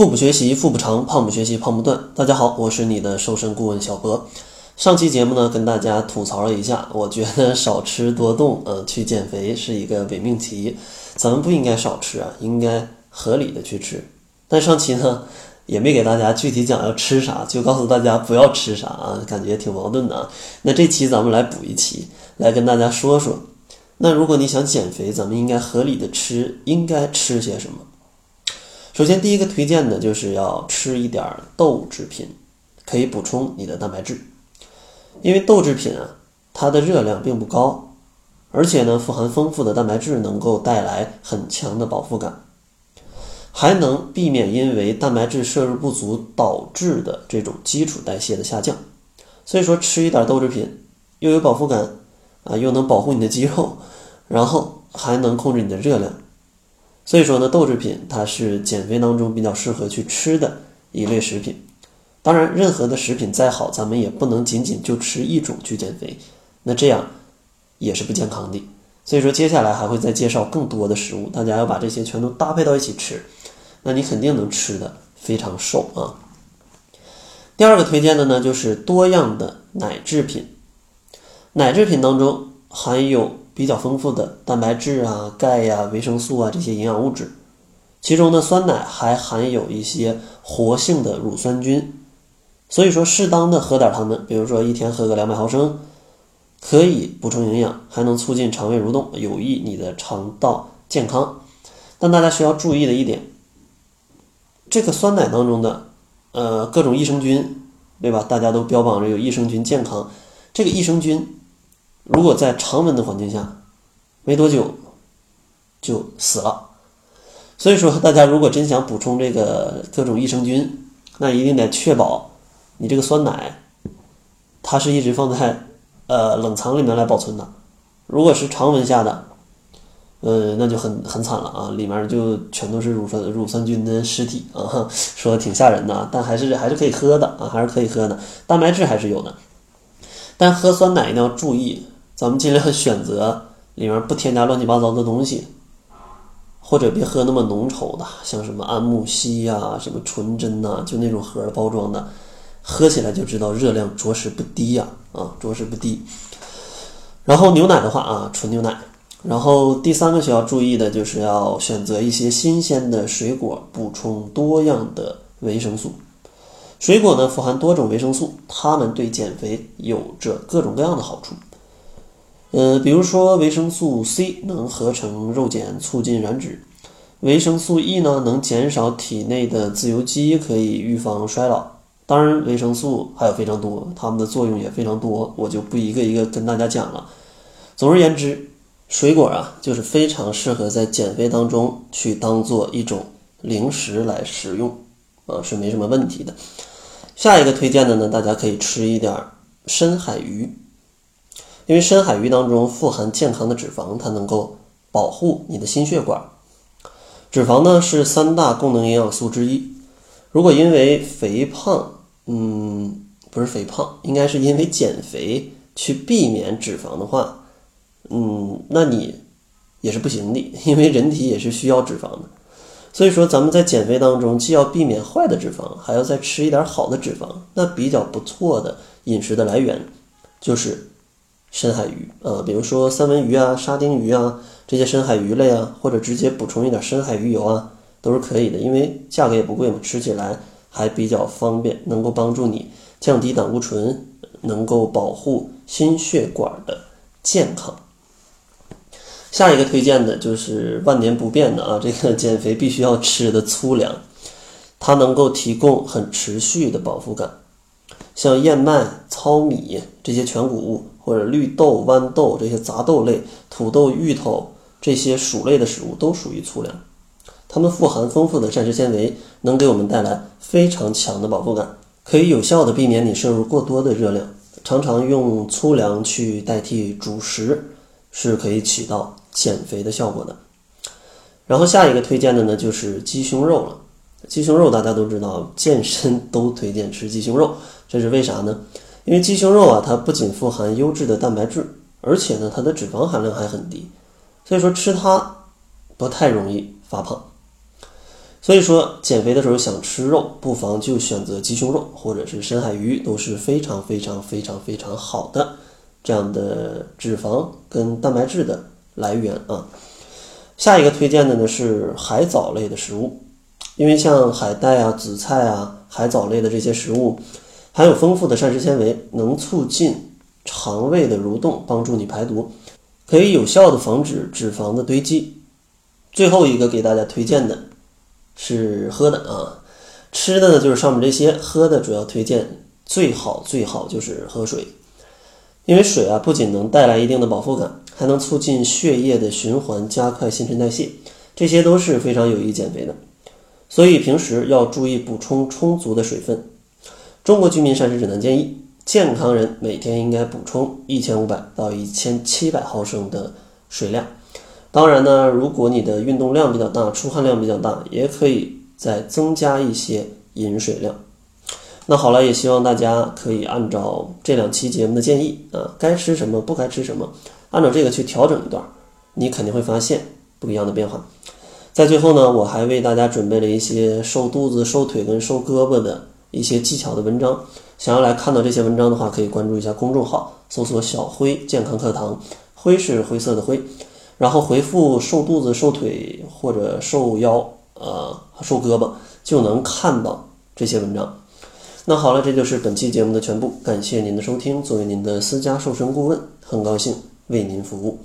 腹部学习腹部长，胖不学习胖不断。大家好，我是你的瘦身顾问小博。上期节目呢，跟大家吐槽了一下，我觉得少吃多动，呃，去减肥是一个伪命题。咱们不应该少吃啊，应该合理的去吃。但上期呢，也没给大家具体讲要吃啥，就告诉大家不要吃啥啊，感觉挺矛盾的啊。那这期咱们来补一期，来跟大家说说。那如果你想减肥，咱们应该合理的吃，应该吃些什么？首先，第一个推荐的就是要吃一点豆制品，可以补充你的蛋白质。因为豆制品啊，它的热量并不高，而且呢，富含丰富的蛋白质，能够带来很强的饱腹感，还能避免因为蛋白质摄入不足导致的这种基础代谢的下降。所以说，吃一点豆制品，又有饱腹感啊，又能保护你的肌肉。然后还能控制你的热量，所以说呢，豆制品它是减肥当中比较适合去吃的一类食品。当然，任何的食品再好，咱们也不能仅仅就吃一种去减肥，那这样也是不健康的。所以说，接下来还会再介绍更多的食物，大家要把这些全都搭配到一起吃，那你肯定能吃的非常瘦啊。第二个推荐的呢，就是多样的奶制品，奶制品当中含有。比较丰富的蛋白质啊、钙呀、维生素啊这些营养物质，其中呢，酸奶还含有一些活性的乳酸菌，所以说适当的喝点它们，比如说一天喝个两百毫升，可以补充营养，还能促进肠胃蠕动，有益你的肠道健康。但大家需要注意的一点，这个酸奶当中的呃各种益生菌，对吧？大家都标榜着有益生菌健康，这个益生菌。如果在常温的环境下，没多久就死了。所以说，大家如果真想补充这个各种益生菌，那一定得确保你这个酸奶，它是一直放在呃冷藏里面来保存的。如果是常温下的，呃，那就很很惨了啊，里面就全都是乳酸乳酸菌的尸体啊，说的挺吓人的，但还是还是可以喝的啊，还是可以喝的，蛋白质还是有的。但喝酸奶一定要注意。咱们尽量选择里面不添加乱七八糟的东西，或者别喝那么浓稠的，像什么安慕希呀、什么纯真呐，就那种盒包装的，喝起来就知道热量着实不低呀，啊，着实不低。然后牛奶的话啊，纯牛奶。然后第三个需要注意的就是要选择一些新鲜的水果，补充多样的维生素。水果呢富含多种维生素，它们对减肥有着各种各样的好处。呃，比如说维生素 C 能合成肉碱，促进燃脂；维生素 E 呢能减少体内的自由基，可以预防衰老。当然，维生素还有非常多，它们的作用也非常多，我就不一个一个跟大家讲了。总而言之，水果啊，就是非常适合在减肥当中去当做一种零食来食用，啊，是没什么问题的。下一个推荐的呢，大家可以吃一点深海鱼。因为深海鱼当中富含健康的脂肪，它能够保护你的心血管。脂肪呢是三大功能营养素之一。如果因为肥胖，嗯，不是肥胖，应该是因为减肥去避免脂肪的话，嗯，那你也是不行的，因为人体也是需要脂肪的。所以说，咱们在减肥当中，既要避免坏的脂肪，还要再吃一点好的脂肪。那比较不错的饮食的来源就是。深海鱼啊，比如说三文鱼啊、沙丁鱼啊这些深海鱼类啊，或者直接补充一点深海鱼油啊，都是可以的，因为价格也不贵嘛，吃起来还比较方便，能够帮助你降低胆固醇，能够保护心血管的健康。下一个推荐的就是万年不变的啊，这个减肥必须要吃的粗粮，它能够提供很持续的饱腹感。像燕麦、糙米这些全谷物，或者绿豆、豌豆这些杂豆类、土豆、芋头这些薯类的食物都属于粗粮，它们富含丰富的膳食纤维，能给我们带来非常强的饱腹感，可以有效的避免你摄入过多的热量。常常用粗粮去代替主食，是可以起到减肥的效果的。然后下一个推荐的呢，就是鸡胸肉了。鸡胸肉大家都知道，健身都推荐吃鸡胸肉，这是为啥呢？因为鸡胸肉啊，它不仅富含优质的蛋白质，而且呢，它的脂肪含量还很低，所以说吃它不太容易发胖。所以。说，减肥的时候想吃肉，不妨就选择鸡胸肉或者是深海鱼，都是非常非常非常非常好的这样的脂肪跟蛋白质的来源啊。下一个推荐的呢是海藻类的食物，因为像海带啊、紫菜啊、海藻类的这些食物，含有丰富的膳食纤维，能促进肠胃的蠕动，帮助你排毒，可以有效的防止脂肪的堆积。最后一个给大家推荐的。是喝的啊，吃的呢就是上面这些，喝的主要推荐最好最好就是喝水，因为水啊不仅能带来一定的饱腹感，还能促进血液的循环，加快新陈代谢，这些都是非常有益减肥的。所以平时要注意补充充足的水分。中国居民膳食指南建议，健康人每天应该补充一千五百到一千七百毫升的水量。当然呢，如果你的运动量比较大，出汗量比较大，也可以再增加一些饮水量。那好了，也希望大家可以按照这两期节目的建议啊，该吃什么，不该吃什么，按照这个去调整一段，你肯定会发现不一样的变化。在最后呢，我还为大家准备了一些瘦肚子、瘦腿跟瘦胳膊的一些技巧的文章。想要来看到这些文章的话，可以关注一下公众号，搜索“小辉健康课堂”，灰是灰色的灰。然后回复瘦肚子、瘦腿或者瘦腰，呃，瘦胳膊，就能看到这些文章。那好了，这就是本期节目的全部，感谢您的收听。作为您的私家瘦身顾问，很高兴为您服务。